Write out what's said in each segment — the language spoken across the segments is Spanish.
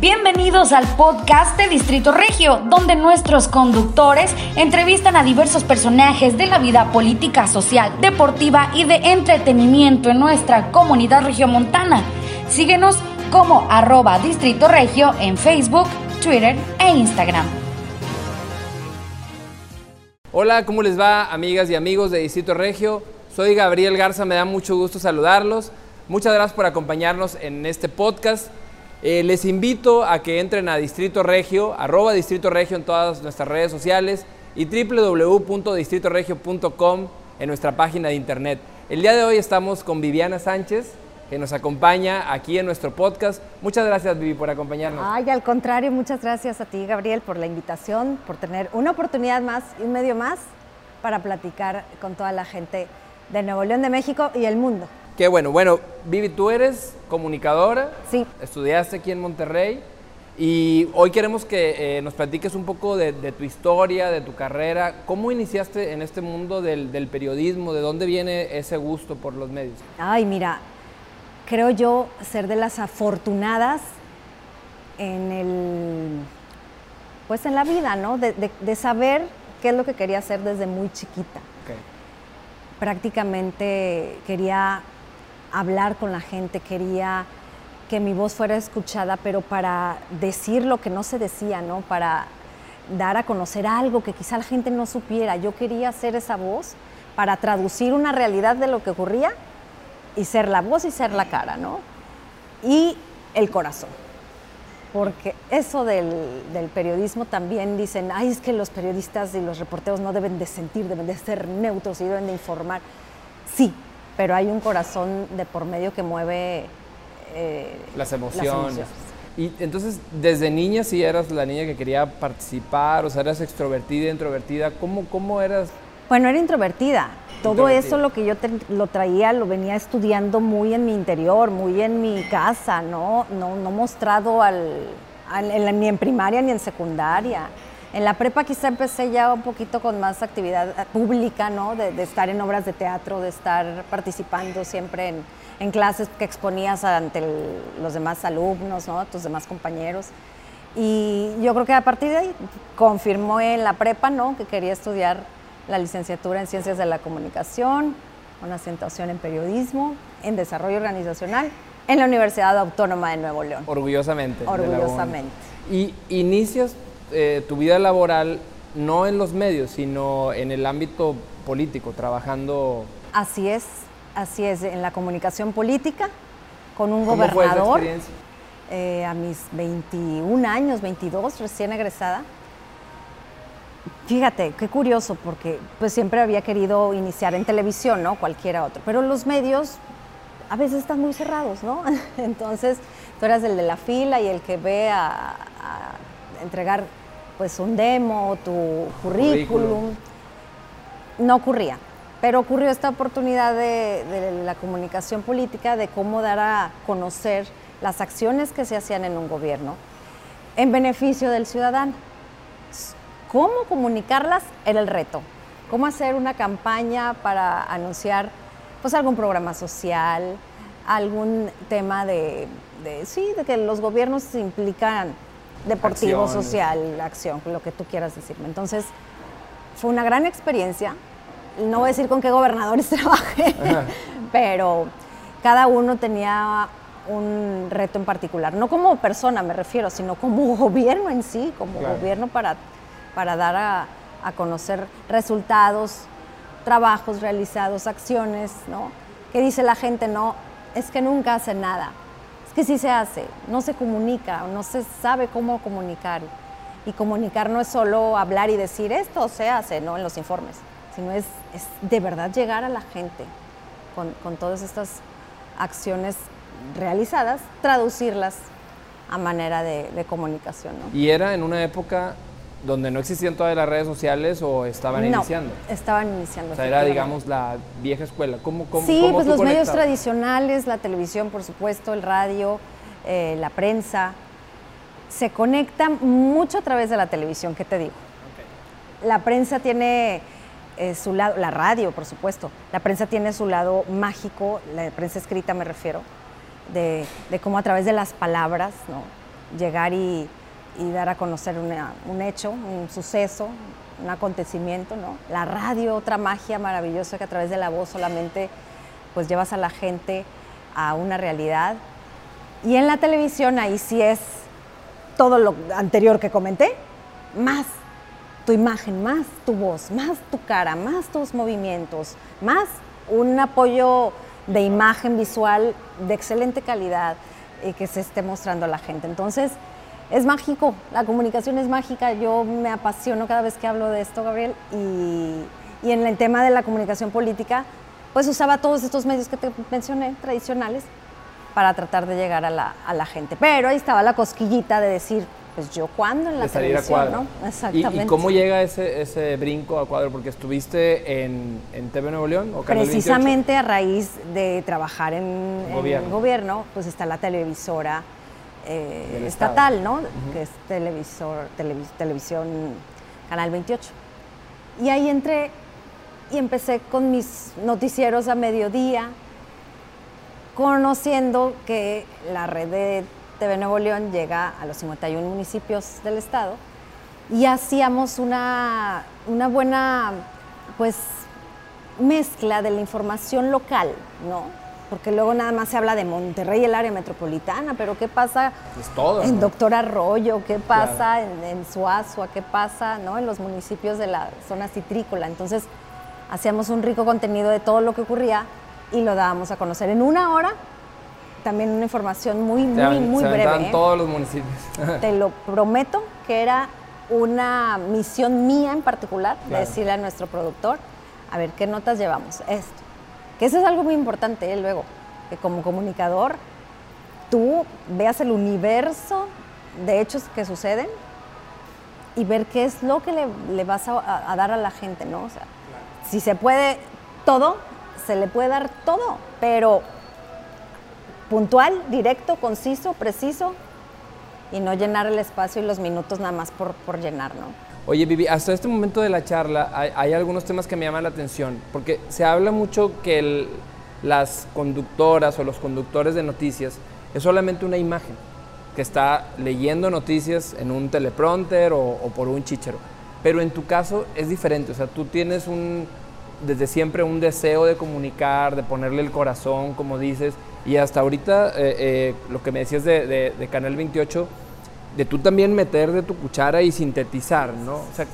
Bienvenidos al podcast de Distrito Regio, donde nuestros conductores entrevistan a diversos personajes de la vida política, social, deportiva y de entretenimiento en nuestra comunidad regiomontana. Síguenos como arroba Distrito Regio en Facebook, Twitter e Instagram. Hola, ¿cómo les va amigas y amigos de Distrito Regio? Soy Gabriel Garza, me da mucho gusto saludarlos. Muchas gracias por acompañarnos en este podcast. Eh, les invito a que entren a Distrito Regio, arroba Distrito Regio en todas nuestras redes sociales y www.distritoregio.com en nuestra página de internet. El día de hoy estamos con Viviana Sánchez, que nos acompaña aquí en nuestro podcast. Muchas gracias, Vivi, por acompañarnos. Ay, al contrario, muchas gracias a ti, Gabriel, por la invitación, por tener una oportunidad más y un medio más para platicar con toda la gente de Nuevo León de México y el mundo. Qué bueno. Bueno, Vivi, tú eres comunicadora. Sí. Estudiaste aquí en Monterrey. Y hoy queremos que eh, nos platiques un poco de, tu historia, de tu carrera. ¿Cómo iniciaste en este mundo del, periodismo? ¿De dónde viene ese gusto por los medios? Ay, mira, creo yo ser de las afortunadas en el, pues en la vida, ¿no? De, saber qué es lo que quería hacer desde muy chiquita. Prácticamente quería hablar con la gente, quería que mi voz fuera escuchada, pero para decir lo que no se decía, ¿no? Para dar a conocer algo que quizá la gente no supiera. Yo quería ser esa voz para traducir una realidad de lo que ocurría y ser la voz y ser la cara, ¿no? Y el corazón. Porque eso del, del, periodismo también dicen, ay, es que los periodistas y los reporteros no deben de sentir, deben de ser neutros y deben de informar. Sí, pero hay un corazón de por medio que mueve eh, las, emociones. Y entonces, desde niña sí eras la niña que quería participar, o sea, eras extrovertida, introvertida, ¿cómo, cómo eras? Bueno, era introvertida. Todo eso lo que yo lo traía, lo venía estudiando muy en mi interior, muy en mi casa, ¿no? No, no mostrado al, ni en primaria ni en secundaria. En la prepa quizá empecé ya un poquito con más actividad eh, pública, ¿no? De, estar en obras de teatro, de estar participando siempre en, clases que exponías ante los demás alumnos, ¿no? Tus demás compañeros. Y yo creo que a partir de ahí confirmó en la prepa, ¿no? Que quería estudiar la licenciatura en Ciencias de la Comunicación, una acentuación en Periodismo, en Desarrollo Organizacional, en la Universidad Autónoma de Nuevo León. Orgullosamente. Orgullosamente. Y inicias eh, tu vida laboral no en los medios, sino en el ámbito político, trabajando. Así es, así es, en la comunicación política, con un ¿Cómo gobernador. Fue experiencia? Eh, a mis 21 años, 22, recién egresada. Fíjate, qué curioso, porque pues siempre había querido iniciar en televisión, ¿no? Cualquiera otro. Pero los medios a veces están muy cerrados, ¿no? Entonces, tú eras el de la fila y el que ve a entregar pues un demo, tu currículum. No ocurría, pero ocurrió esta oportunidad de, la comunicación política, de cómo dar a conocer las acciones que se hacían en un gobierno en beneficio del ciudadano. ¿Cómo comunicarlas? Era el reto. ¿Cómo hacer una campaña para anunciar pues algún programa social, algún tema de, de sí, de que los gobiernos se implican deportivo, social, acción, lo que tú quieras decirme. Entonces, fue una gran experiencia. No voy a decir con qué gobernadores trabajé, pero cada uno tenía un reto en particular. No como persona me refiero, sino como gobierno en sí, como gobierno para, para dar a, a, conocer resultados, trabajos realizados, acciones, ¿no? ¿Qué dice la gente? No, es que nunca hace nada que sí se hace, no se comunica, no se sabe cómo comunicar. Y comunicar no es solo hablar y decir esto se hace, ¿no? En los informes, sino es, de verdad llegar a la gente con, todas estas acciones realizadas, traducirlas a manera de, comunicación. Y era en una época donde no existían todas las redes sociales o estaban no, iniciando. Estaban iniciando. O sea, era, digamos, la vieja escuela. ¿Cómo, cómo, sí, pues los medios tradicionales, la televisión, por supuesto, el radio, eh, la prensa, se conectan mucho a través de la televisión, ¿qué te digo? La prensa tiene eh, su lado, la radio, por supuesto, la prensa tiene su lado mágico, la prensa escrita me refiero, de, cómo a través de las palabras, llegar y, dar a conocer un hecho, un suceso, un acontecimiento, ¿no? La radio, otra magia maravillosa que a través de la voz solamente pues llevas a la gente a una realidad. Y en la televisión ahí sí es todo lo anterior que comenté, más tu imagen, más tu voz, más tu cara, más tus movimientos, más un apoyo de imagen visual de excelente calidad y que se esté mostrando a la gente. Entonces, es mágico, la comunicación es mágica, yo me apasiono cada vez que hablo de esto, Gabriel, y, y en el tema de la comunicación política, pues usaba todos estos medios que te mencioné, tradicionales, para tratar de llegar a la, a la gente. Pero ahí estaba la cosquillita de decir, pues yo cuándo en la televisión, ¿no? Exactamente. ¿Y, cómo llega ese, ese brinco a cuadro? Porque estuviste en, en TV Nuevo León o Canal Precisamente a raíz de trabajar en gobierno. gobierno, pues está la televisora eh, estatal, ¿no? Que es televisor, televisión Canal 28. Y ahí entré y empecé con mis noticieros a mediodía, conociendo que la red de TV Nuevo León llega a los 51 municipios del estado y hacíamos una, una buena pues mezcla de la información local, ¿no? Porque luego nada más se habla de Monterrey, el área metropolitana, pero ¿qué pasa en Doctor Arroyo? ¿Qué pasa en, en, Suazua? ¿Qué pasa ¿no? en los municipios de la zona citrícola? Entonces, hacíamos un rico contenido de todo lo que ocurría y lo dábamos a conocer en una hora también una información muy, muy, muy se breve. ¿eh? todos los municipios. Te lo prometo que era una misión mía en particular, de decirle a nuestro productor, a ver, ¿qué notas llevamos? Esto. Que eso es algo muy importante, ¿eh? luego, que como comunicador tú veas el universo de hechos que suceden y ver qué es lo que le, vas a, dar a la gente, ¿no? O sea, si se puede todo, se le puede dar todo, pero puntual, directo, conciso, preciso y no llenar el espacio y los minutos nada más por, por llenar, ¿no? Oye, Vivi, hasta este momento de la charla hay, algunos temas que me llaman la atención, porque se habla mucho que las conductoras o los conductores de noticias es solamente una imagen que está leyendo noticias en un teleprompter o, o por un chichero. Pero en tu caso es diferente, o sea, tú tienes un, desde siempre un deseo de comunicar, de ponerle el corazón, como dices, y hasta ahorita, eh, eh, lo que me decías de, Canal 28, de tú también meter de tu cuchara y sintetizar, ¿no? O sea,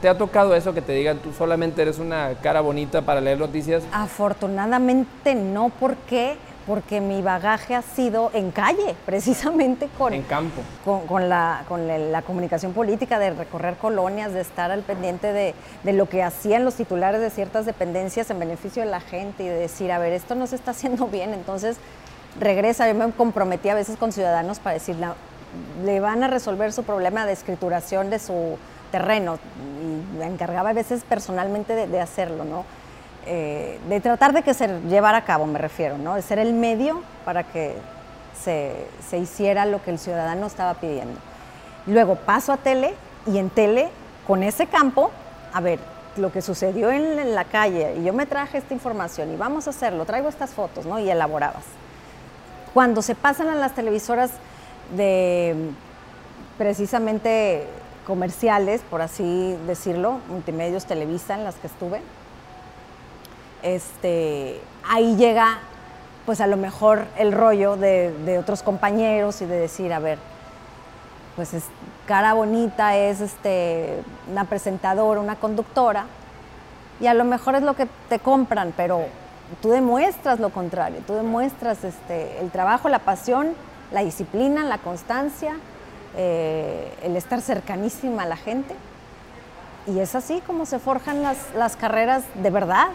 ¿te, ha tocado eso que te digan tú solamente eres una cara bonita para leer noticias? Afortunadamente no, porque porque mi bagaje ha sido en calle, precisamente con, en campo. con, la, con la comunicación política, de recorrer colonias, de estar al pendiente de, lo que hacían los titulares de ciertas dependencias en beneficio de la gente y de decir, a ver, esto no se está haciendo bien, entonces regresa. Yo me comprometí a veces con ciudadanos para decir, le van a resolver su problema de escrituración de su terreno y me encargaba a veces personalmente de, hacerlo, ¿no? Eh, de tratar de que se llevara a cabo, me refiero, ¿no? de ser el medio para que se, hiciera lo que el ciudadano estaba pidiendo. Luego paso a tele y en tele, con ese campo, a ver, lo que sucedió en, la calle, y yo me traje esta información y vamos a hacerlo, traigo estas fotos, ¿no? Y elaborabas. Cuando se pasan a las televisoras de precisamente comerciales, por así decirlo, multimedios Televisa en las que estuve, este, ahí llega pues a lo mejor el rollo de, otros compañeros y de decir, a ver, pues es cara bonita, es este, una presentadora, una conductora, y a lo mejor es lo que te compran, pero tú demuestras lo contrario, tú demuestras este, el trabajo, la pasión, la disciplina, la constancia, eh, el estar cercanísima a la gente. Y es así como se forjan las, las carreras de verdad,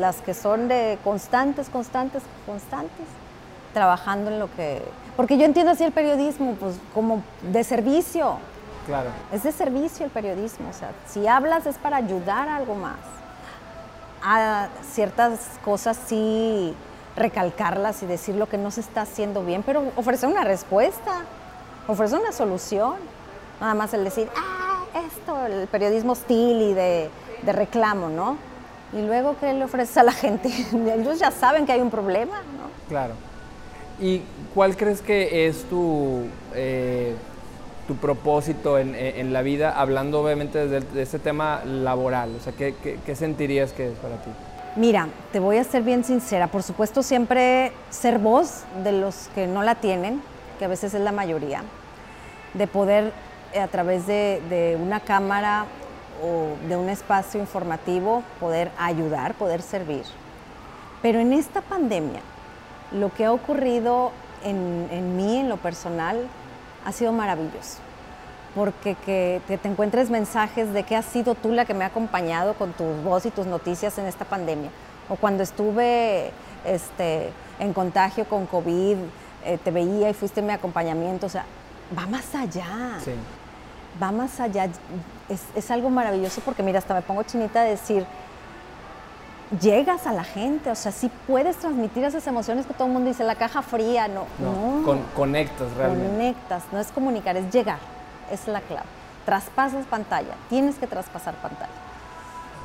las que son de constantes, constantes, constantes, trabajando en lo que... Porque yo entiendo así el periodismo, pues como de servicio. Claro. Es de servicio el periodismo, o sea, si hablas es para ayudar a algo más. A ciertas cosas sí recalcarlas y decir lo que no se está haciendo bien, pero ofrecer una respuesta, ofrecer una solución. Nada más el decir, ah, esto, el periodismo hostil y de, reclamo, ¿no? y luego qué le ofreces a la gente. Ellos ya saben que hay un problema, ¿no? Claro. ¿Y cuál crees que es tu, eh, tu propósito en, en, la vida, hablando obviamente de, este tema laboral? O sea, ¿qué, ¿qué, qué, sentirías que es para ti? Mira, te voy a ser bien sincera. Por supuesto, siempre ser voz de los que no la tienen, que a veces es la mayoría, de poder eh, a través de, de una cámara o de un espacio informativo poder ayudar, poder servir. Pero en esta pandemia, lo que ha ocurrido en, mí, en lo personal, ha sido maravilloso. Porque que, te encuentres mensajes de que has sido tú la que me ha acompañado con tu voz y tus noticias en esta pandemia. O cuando estuve este, en contagio con COVID, eh, te veía y fuiste mi acompañamiento. O sea, va más allá. Sí. Va más allá. Es, es algo maravilloso porque, mira, hasta me pongo chinita de decir, llegas a la gente, o sea, sí puedes transmitir esas emociones que todo el mundo dice, la caja fría, no. No, conectas realmente. Conectas, no es comunicar, es llegar, es la clave. Traspasas pantalla, tienes que traspasar pantalla.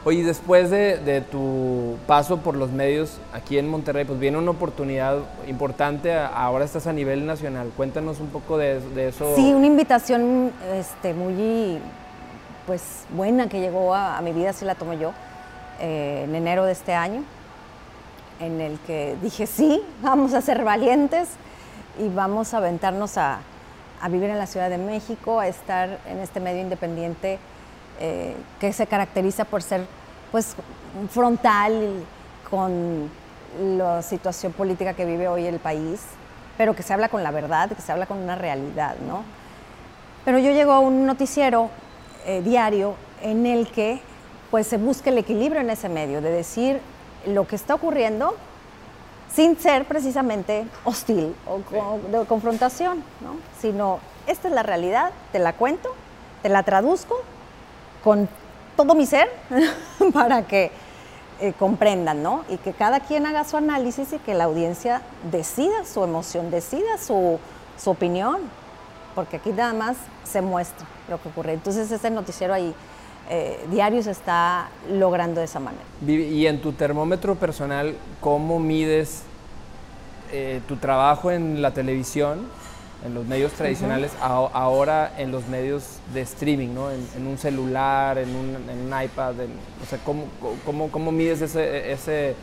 Oye, después de, tu paso por los medios aquí en Monterrey, pues viene una oportunidad importante, ahora estás a nivel nacional. Cuéntanos un poco de, eso. Sí, una invitación este, muy pues, buena que llegó a, a mi vida, si la tomo yo eh, en enero de este año, en el que dije, sí, vamos a ser valientes y vamos a aventarnos a, vivir en la Ciudad de México, a estar en este medio independiente eh, que se caracteriza por ser pues frontal con la situación política que vive hoy el país, pero que se habla con la verdad, que se habla con una realidad, ¿no? Pero yo llego a un noticiero eh, diario en el que pues se busca el equilibrio en ese medio, de decir lo que está ocurriendo sin ser precisamente hostil o de confrontación, ¿no? sino esta es la realidad, te la cuento, te la traduzco con todo mi ser para que eh, comprendan, ¿no? Y que cada quien haga su análisis y que la audiencia decida su emoción, decida su, su opinión, porque aquí nada más se muestra lo que ocurre. Entonces ese noticiero ahí eh, diario se está logrando de esa manera. Y en tu termómetro personal, ¿cómo mides eh, tu trabajo en la televisión, en los medios tradicionales, ahora en los medios de streaming, ¿no? en, un celular, en un, iPad? o sea, ¿cómo, cómo, cómo mides ese, ese,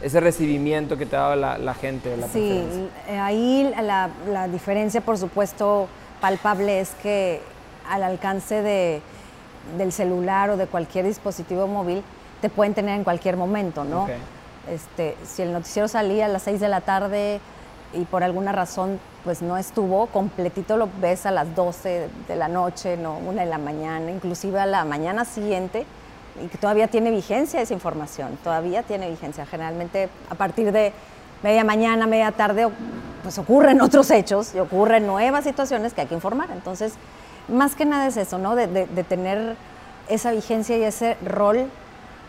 ese, recibimiento que te da la, la gente? La sí, eh, ahí la, la diferencia, por supuesto, palpable es que al alcance de del celular o de cualquier dispositivo móvil te pueden tener en cualquier momento, ¿no? Este, si el noticiero salía a las 6 de la tarde y por alguna razón pues no estuvo, completito lo ves a las 12 de la noche, no, una de la mañana, inclusive a la mañana siguiente, y que todavía tiene vigencia esa información, todavía tiene vigencia. Generalmente a partir de media mañana, media tarde, pues ocurren otros hechos y ocurren nuevas situaciones que hay que informar. Entonces, más que nada es eso, ¿no? De, tener esa vigencia y ese rol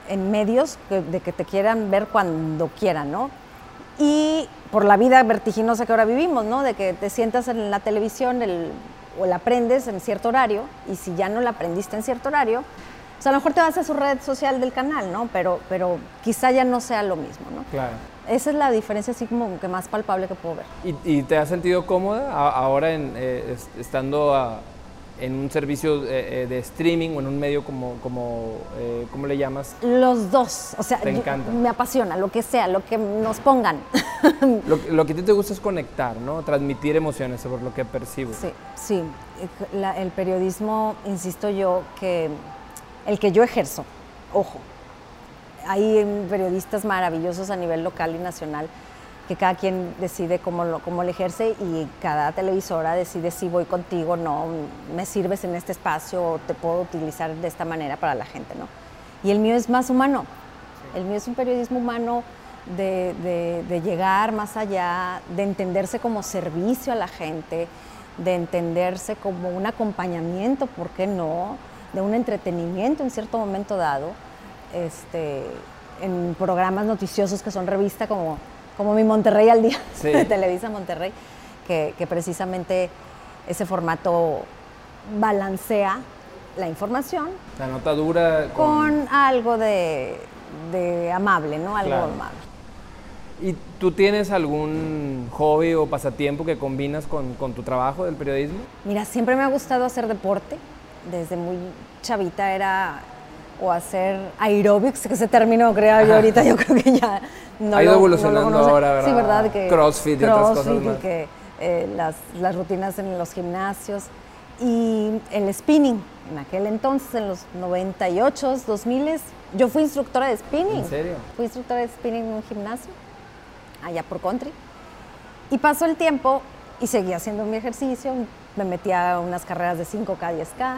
en medios de que te quieran ver cuando quieran, ¿no? Y por la vida vertiginosa que ahora vivimos, ¿no? De que te sientas en la televisión o la aprendes en cierto horario y si ya no la aprendiste en cierto horario, pues a lo mejor te vas a su red social del canal, ¿no? Pero, pero quizá ya no sea lo mismo, ¿no? Claro. Esa es la diferencia así como que más palpable que puedo ver. ¿Y, te has sentido cómoda ahora en, eh, estando a en un servicio eh, eh, de streaming o en un medio como, como eh, ¿cómo le llamas? Los dos, o sea, me apasiona, lo que sea, lo que nos pongan. lo, que a ti te gusta es conectar, ¿no? Transmitir emociones sobre lo que percibo. Sí, sí, el periodismo, insisto yo, que el que yo ejerzo, ojo, hay periodistas maravillosos a nivel local y nacional que cada quien decide cómo lo, cómo ejerce y cada televisora decide si voy contigo, no, me sirves en este espacio o te puedo utilizar de esta manera para la gente, ¿no? Y el mío es más humano, el mío es un periodismo humano de, de, llegar más allá, de entenderse como servicio a la gente, de entenderse como un acompañamiento, ¿por qué no? De un entretenimiento en cierto momento dado, este, en programas noticiosos que son revista como como mi Monterrey al día de Televisa Monterrey, que, precisamente ese formato balancea la información. La nota dura. Con, algo de, amable, ¿no? Algo amable. ¿Y tú tienes algún hobby o pasatiempo que combinas con, con, tu trabajo del periodismo? Mira, siempre me ha gustado hacer deporte. Desde muy chavita era o hacer aerobics, que se terminó, creo yo ahorita, yo creo que ya no Ha ido evolucionando ahora, ¿verdad? Sí, ¿verdad? Que crossfit y otras cosas más. que eh, las, las rutinas en los gimnasios y el spinning. En aquel entonces, en los 98, 2000, yo fui instructora de spinning. ¿En serio? Fui instructora de spinning en un gimnasio, allá por country. Y pasó el tiempo y seguía haciendo mi ejercicio, me metía a unas carreras de 5K, 10K,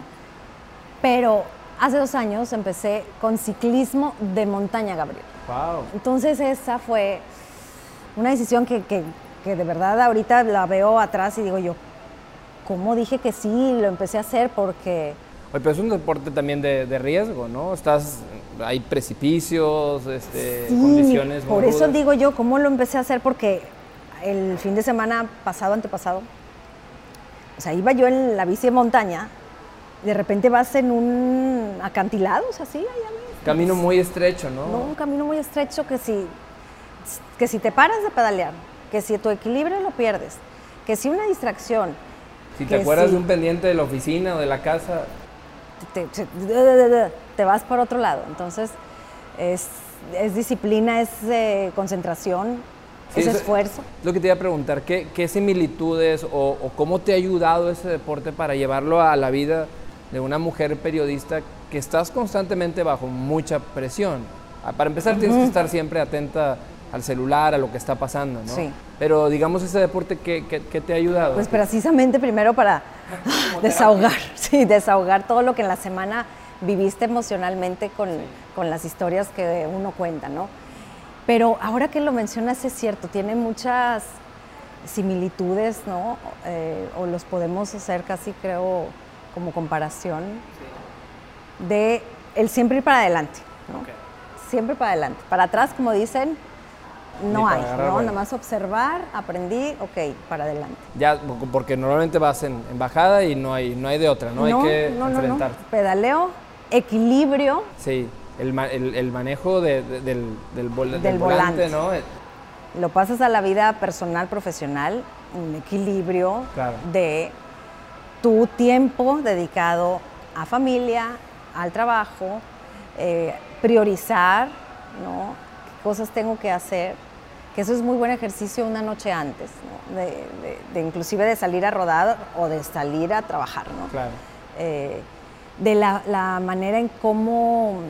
pero hace dos años empecé con ciclismo de montaña, Gabriel. Wow. Entonces esa fue una decisión que, que, que de verdad ahorita la veo atrás y digo yo, ¿cómo dije que sí? Lo empecé a hacer porque... Oye, pero es un deporte también de, de riesgo, ¿no? Estás, hay precipicios, este, sí, condiciones. Por eso digo yo, ¿cómo lo empecé a hacer? Porque el fin de semana pasado, antepasado, o sea, iba yo en la bici de montaña, de repente vas en un acantilado, o sea, así, allá Camino muy estrecho, ¿no? No, un camino muy estrecho que si, que si te paras de pedalear, que si tu equilibrio lo pierdes, que si una distracción. Si te acuerdas si, de un pendiente de la oficina o de la casa. Te, te, te vas por otro lado. Entonces, es, es disciplina, es eh, concentración, sí, es esfuerzo. Lo que te iba a preguntar, ¿qué, qué similitudes o, o, cómo te ha ayudado ese deporte para llevarlo a la vida de una mujer periodista que estás constantemente bajo mucha presión? Para empezar, uh -huh. tienes que estar siempre atenta al celular, a lo que está pasando, ¿no? Sí. Pero digamos ese deporte, ¿qué, qué, qué te ha ayudado? Pues precisamente primero para desahogar, sí, desahogar todo lo que en la semana viviste emocionalmente con, con, las historias que uno cuenta, ¿no? Pero ahora que lo mencionas es cierto, tiene muchas similitudes, ¿no? Eh, o los podemos hacer casi, creo, como comparación sí. de el siempre ir para adelante, ¿no? Okay. Siempre para adelante. Para atrás, como dicen, no hay, ¿no? Nada más observar, aprendí, ok, para adelante. Ya, porque normalmente vas en, en, bajada y no hay, no hay de otra, no, no hay que no, enfrentar. Pedaleo, equilibrio. Sí, el, el, el manejo de, de, del, del, vol del, del volante, volante, ¿no? Lo pasas a la vida personal, profesional, un equilibrio claro. de tu tiempo dedicado a familia, al trabajo, eh, priorizar, ¿no? ¿Qué cosas tengo que hacer? que eso es muy buen ejercicio una noche antes, ¿no? de, de, de, inclusive de salir a rodar o de salir a trabajar, ¿no? Claro. Eh, de la, la, manera en cómo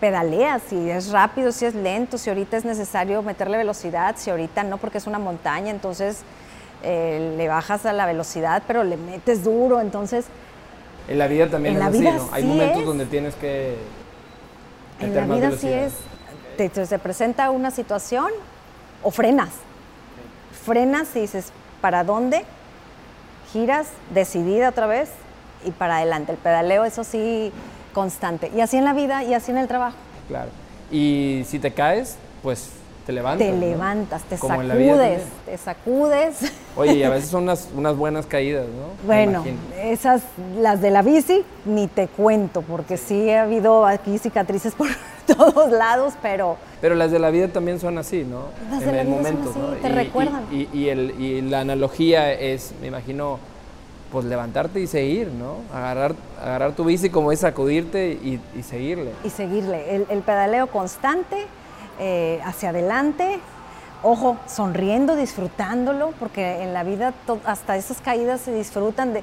pedaleas, si es rápido, si es lento, si ahorita es necesario meterle velocidad, si ahorita no porque es una montaña, entonces eh, le bajas a la velocidad, pero le metes duro, entonces... En la vida también en es la así, vida ¿no? sí Hay momentos es. donde tienes que... En la vida sí es, te, te, se presenta una situación o frenas. Frenas y dices, ¿para dónde? Giras, decidida otra vez y para adelante. El pedaleo, eso sí, constante. Y así en la vida y así en el trabajo. Claro. Y si te caes, pues te levantas. Te ¿no? levantas, te Como sacudes, te sacudes. Oye, y a veces son unas, unas buenas caídas, ¿no? Bueno, esas, las de la bici, ni te cuento, porque sí ha habido aquí cicatrices por todos lados, pero... Pero las de la vida también son así, ¿no? Las en de la el vida momento, son así, ¿no? te y, recuerdan. Y, y, y, el, y la analogía es, me imagino, pues levantarte y seguir, ¿no? Agarrar, agarrar tu bici como es sacudirte y, y seguirle. Y seguirle. El, el pedaleo constante, eh, hacia adelante, ojo, sonriendo, disfrutándolo, porque en la vida hasta esas caídas se disfrutan de,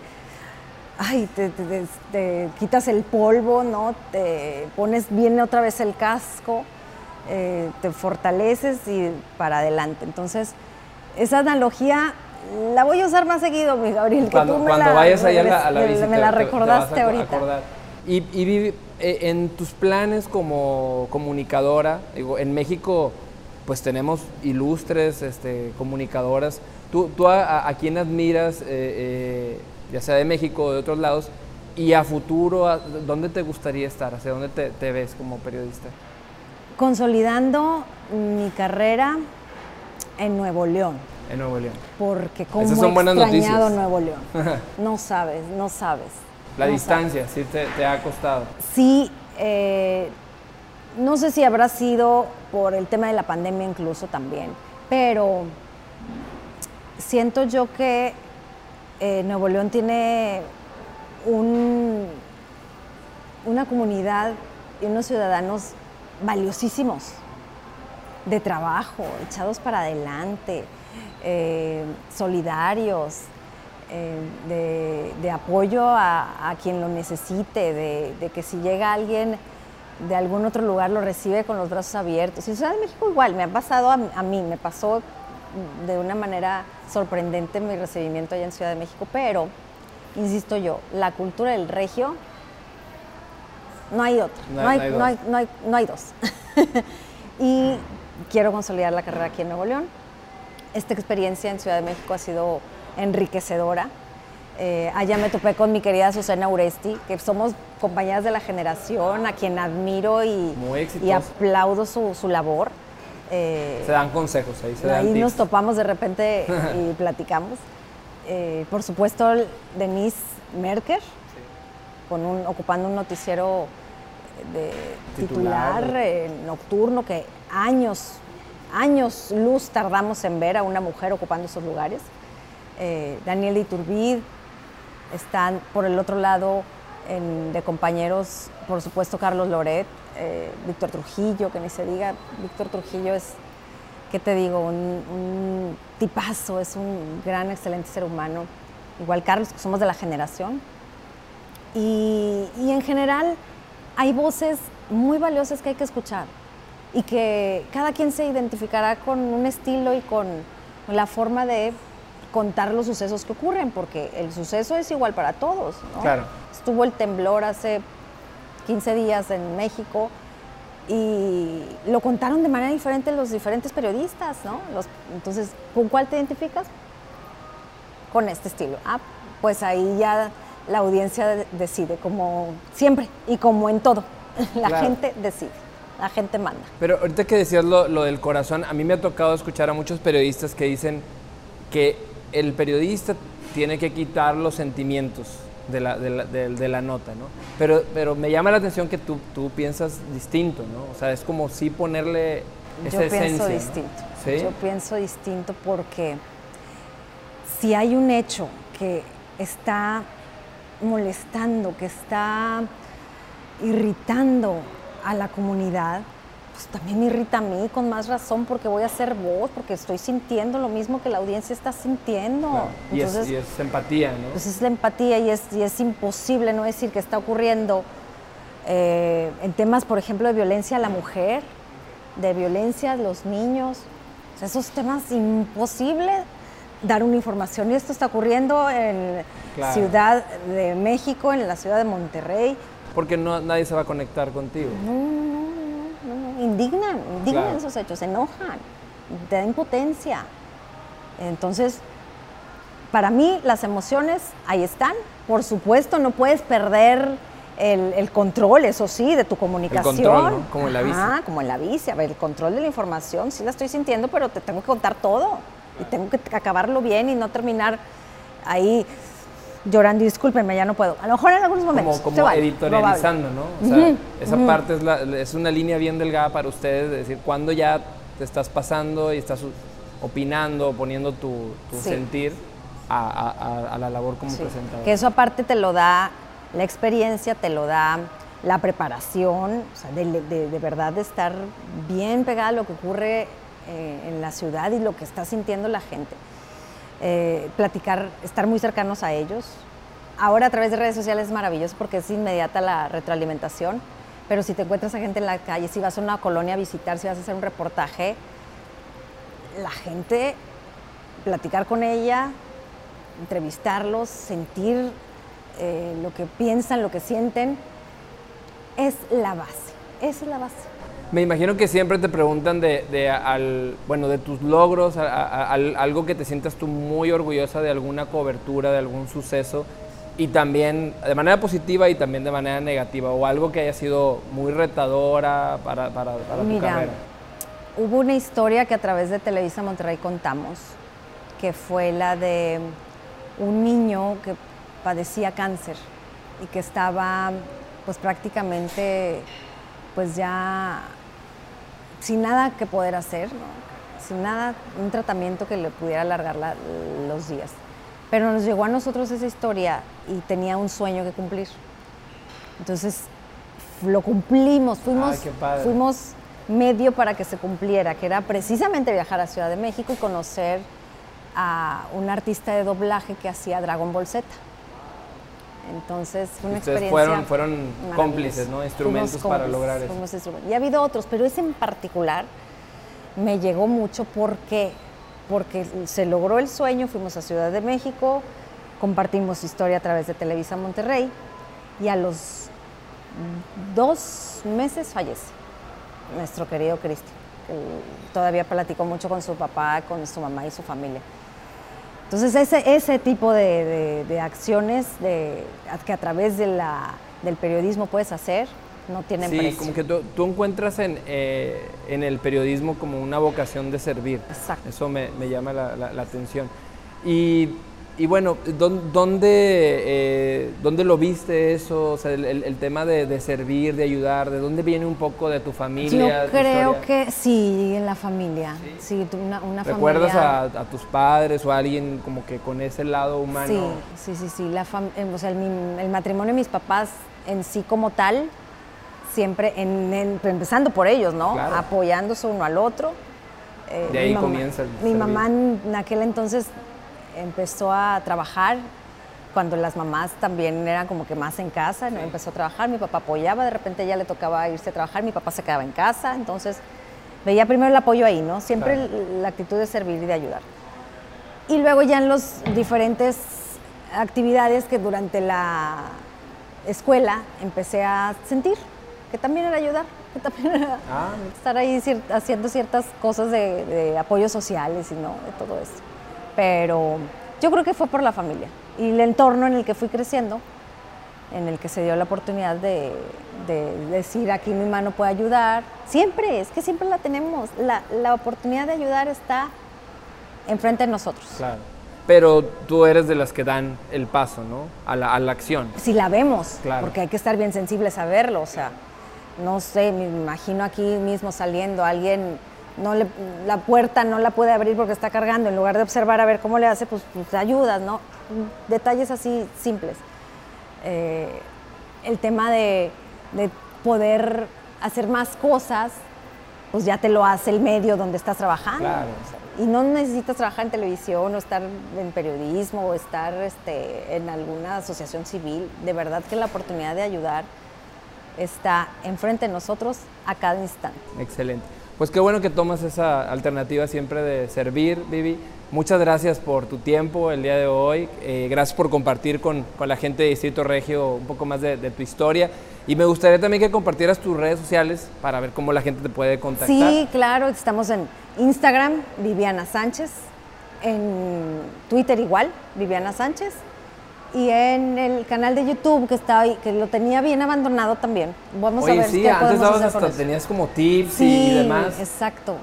ay, te, te, te, te, quitas el polvo, ¿no? Te pones bien otra vez el casco, eh, te fortaleces y para adelante. Entonces, esa analogía la voy a usar más seguido, mi Gabriel. Cuando, que tú me cuando la, vayas allá a la, a la me, visita, me la recordaste te, te ahorita. Acordar. Y, y en tus planes como comunicadora, digo, en México pues tenemos ilustres este, comunicadoras. ¿Tú, tú a, a, quién admiras, eh, eh, ya sea de México o de otros lados? Y a futuro, a, ¿dónde te gustaría estar? ¿Hacia dónde te, te, ves como periodista? Consolidando mi carrera en Nuevo León. En Nuevo León. Porque como Esas son he extrañado. Nuevo León. no sabes, no sabes. La no distancia, sí te, te, ha costado. Sí, eh, no sé si habrá sido por el tema de la pandemia incluso también, pero siento yo que eh, Nuevo León tiene un, una comunidad y unos ciudadanos valiosísimos de trabajo, echados para adelante, eh, solidarios, eh, de, apoyo a, quien lo necesite, de, que si llega alguien de algún otro lugar lo recibe con los brazos abiertos. Y en Ciudad de México igual, me ha pasado a, a mí, me pasó de una manera sorprendente mi recibimiento allá en Ciudad de México, pero, insisto yo, la cultura del regio, no hay otra, no, hay, no, hay, no, hay, no hay dos. y quiero consolidar la carrera aquí en Nuevo León. Esta experiencia en Ciudad de México ha sido enriquecedora. Eh, allá me topé con mi querida Susana Uresti, que somos compañeras de la generación, a quien admiro y, y aplaudo su, su labor. Eh, se dan consejos ahí, se Ahí nos topamos de repente y platicamos. Eh, por supuesto, Denise Merker, con un, ocupando un noticiero de titular, nocturno que años, años luz tardamos en ver a una mujer ocupando esos lugares. Eh, Daniel Iturbid, están por el otro lado de compañeros, por supuesto Carlos Loret, eh, Víctor Trujillo, que ni se diga, Víctor Trujillo es, ¿qué te digo? Un, tipazo, es un gran, excelente ser humano. Igual Carlos, que somos de la generación. Y, y en general hay voces muy valiosas que hay que escuchar y que cada quien se identificará con un estilo y con la forma de contar los sucesos que ocurren, porque el suceso es igual para todos. Claro. Estuvo el temblor hace 15 días en México y lo contaron de manera diferente los diferentes periodistas, ¿no? entonces, ¿con cuál te identificas? Con este estilo. Ah, pues ahí ya la audiencia decide, como siempre y como en todo. La gente decide, la gente manda. Pero ahorita que decías lo, lo del corazón, a mí me ha tocado escuchar a muchos periodistas que dicen que el periodista tiene que quitar los sentimientos de la, de la, nota, ¿no? Pero, pero me llama la atención que tú, tú piensas distinto, ¿no? O sea, es como si ponerle esa Yo pienso distinto. Yo pienso distinto porque si hay un hecho que está molestando, que está irritando a la comunidad, pues, también me irrita a mí con más razón porque voy a hacer voz, porque estoy sintiendo lo mismo que la audiencia está sintiendo. Y, es, empatía, ¿no? Pues es la empatía y es, y es imposible no decir que está ocurriendo eh, en temas, por ejemplo, de violencia a la mujer, de violencia a los niños. esos temas imposible dar una información. Y esto está ocurriendo en Ciudad de México, en la ciudad de Monterrey. Porque no, nadie se va a conectar contigo. No, no, indignan, indignan esos hechos, se enojan, te da impotencia. Entonces, para mí las emociones ahí están. Por supuesto, no puedes perder el, control, eso sí, de tu comunicación. El control, Como en la bici. Ah, como en la bici. A ver, el control de la información sí la estoy sintiendo, pero te tengo que contar todo. Y tengo que acabarlo bien y no terminar ahí llorando y discúlpenme, ya no puedo. A lo mejor en algunos momentos. Como, editorializando, ¿no? O sea, esa parte es, es, una línea bien delgada para ustedes, de decir, cuando ya te estás pasando y estás opinando, poniendo tu, sentir a, la labor como presentador. Que eso aparte te lo da la experiencia, te lo da la preparación, o sea, de, verdad de estar bien pegada a lo que ocurre eh, en la ciudad y lo que está sintiendo la gente. Eh, platicar, estar muy cercanos a ellos. Ahora a través de redes sociales es maravilloso porque es inmediata la retroalimentación, pero si te encuentras a gente en la calle, si vas a una colonia a visitar, si vas a hacer un reportaje, la gente, platicar con ella, entrevistarlos, sentir eh, lo que piensan, lo que sienten, es la base, es la base. Me imagino que siempre te preguntan de, al, bueno, de tus logros, algo que te sientas tú muy orgullosa de alguna cobertura, de algún suceso, y también de manera positiva y también de manera negativa, o algo que haya sido muy retadora para, para, tu carrera. Hubo una historia que a través de Televisa Monterrey contamos, que fue la de un niño que padecía cáncer y que estaba pues prácticamente pues ya sin nada que poder hacer, sin nada, un tratamiento que le pudiera alargar los días. Pero nos llegó a nosotros esa historia y tenía un sueño que cumplir. Entonces lo cumplimos, fuimos, fuimos medio para que se cumpliera, que era precisamente viajar a Ciudad de México y conocer a un artista de doblaje que hacía Dragon Ball Z. Entonces fue una experiencia. Fueron, fueron cómplices, ¿no? Instrumentos para lograr eso. Y ha habido otros, pero ese en particular me llegó mucho porque, porque se logró el sueño, fuimos a Ciudad de México, compartimos historia a través de Televisa Monterrey y a los dos meses fallece nuestro querido Cristian. Todavía platicó mucho con su papá, con su mamá y su familia. Entonces ese, ese tipo de, acciones de, que a través de la, del periodismo puedes hacer no tienen sí, como que tú, encuentras en, eh, en, el periodismo como una vocación de servir. Exacto. Eso me, me llama la, la, atención. Y y bueno, ¿dónde, eh, ¿dónde lo viste eso? O sea, el, tema de, servir, de ayudar, ¿de dónde viene un poco de tu familia? Yo creo que sí, en la familia. Sí, una, una ¿Recuerdas a, tus padres o a alguien como que con ese lado humano? Sí, sí, sí. sí. La eh, o sea, el, matrimonio de mis papás en sí como tal, siempre, en, empezando por ellos, ¿no? Apoyándose uno al otro. Eh, de ahí comienza el Mi mamá en aquel entonces empezó a trabajar cuando las mamás también eran como que más en casa, ¿no? empezó a trabajar, mi papá apoyaba, de repente ya le tocaba irse a trabajar, mi papá se quedaba en casa, entonces veía primero el apoyo ahí, ¿no? Siempre la actitud de servir y de ayudar. Y luego ya en las diferentes actividades que durante la escuela empecé a sentir, que también era ayudar, que también era ah, estar ahí haciendo ciertas cosas de, de apoyos sociales y no, de todo eso pero yo creo que fue por la familia y el entorno en el que fui creciendo, en el que se dio la oportunidad de, decir aquí mi mano puede ayudar. Siempre, es que siempre la tenemos. La, oportunidad de ayudar está enfrente de nosotros. Claro. Pero tú eres de las que dan el paso, ¿no? A la, a la acción. Si la vemos, claro. porque hay que estar bien sensibles a verlo. O sea, no sé, me imagino aquí mismo saliendo alguien no le, la puerta no la puede abrir porque está cargando, en lugar de observar a ver cómo le hace, pues, pues ayudas, ¿no? Detalles así simples. Eh, el tema de, poder hacer más cosas, pues ya te lo hace el medio donde estás trabajando. Y no necesitas trabajar en televisión o estar en periodismo o estar este, en alguna asociación civil. De verdad que la oportunidad de ayudar está enfrente de nosotros a cada instante. Excelente. Pues qué bueno que tomas esa alternativa siempre de servir, Vivi. Muchas gracias por tu tiempo el día de hoy. Eh, gracias por compartir con, la gente de Distrito Regio un poco más de, tu historia. Y me gustaría también que compartieras tus redes sociales para ver cómo la gente te puede contactar. Sí, claro. Estamos en Instagram, Viviana Sánchez. En Twitter igual, Viviana Sánchez y en el canal de YouTube que está ahí, que lo tenía bien abandonado también. Vamos a ver sí, qué antes dabas hasta tenías como tips y demás. exacto.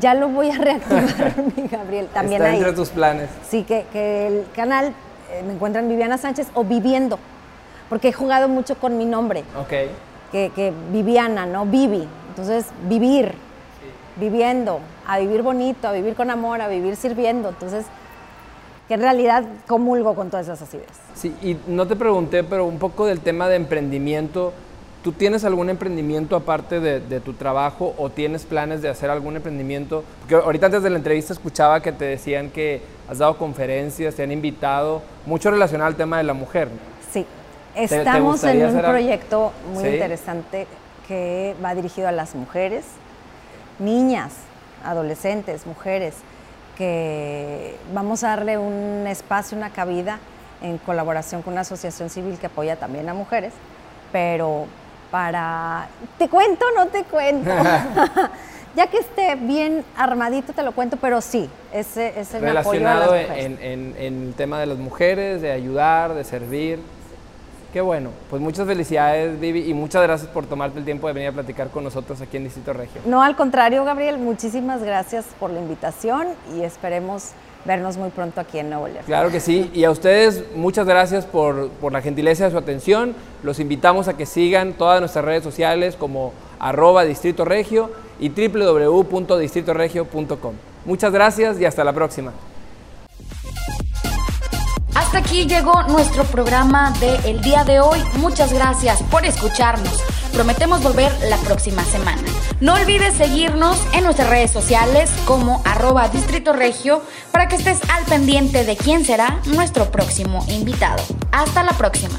Ya lo voy a reactivar, mi Gabriel. También está entre tus planes. Sí, que, el canal eh, me encuentran Viviana Sánchez o Viviendo, porque he jugado mucho con mi nombre. Ok. Que, que Viviana, ¿no? Vivi. Entonces, vivir, viviendo, a vivir bonito, a vivir con amor, a vivir sirviendo. Entonces, que en realidad comulgo con todas esas ideas. Sí, y no te pregunté, pero un poco del tema de emprendimiento. ¿Tú tienes algún emprendimiento aparte de, tu trabajo o tienes planes de hacer algún emprendimiento? Porque ahorita antes de la entrevista escuchaba que te decían que has dado conferencias, te han invitado, mucho relacionado al tema de la mujer. Sí, estamos en un proyecto muy interesante que va dirigido a las mujeres, niñas, adolescentes, mujeres que vamos a darle un espacio, una cabida en colaboración con una asociación civil que apoya también a mujeres, pero para... ¿Te cuento o no te cuento? ya que esté bien armadito te lo cuento, pero sí, ese es el apoyo a las En, en, en el tema de las mujeres, de ayudar, de servir. Qué bueno. Pues muchas felicidades, Vivi, y muchas gracias por tomarte el tiempo de venir a platicar con nosotros aquí en Distrito Regio. No, al contrario, Gabriel, muchísimas gracias por la invitación y esperemos vernos muy pronto aquí en Nuevo León. Claro que sí, y a ustedes muchas gracias por, por la gentileza de su atención. Los invitamos a que sigan todas nuestras redes sociales como arroba Distrito Regio y www.distritoregio.com. Muchas gracias y hasta la próxima. Hasta aquí llegó nuestro programa de el día de hoy. Muchas gracias por escucharnos. Prometemos volver la próxima semana. No olvides seguirnos en nuestras redes sociales como arroba Distrito Regio para que estés al pendiente de quién será nuestro próximo invitado. Hasta la próxima.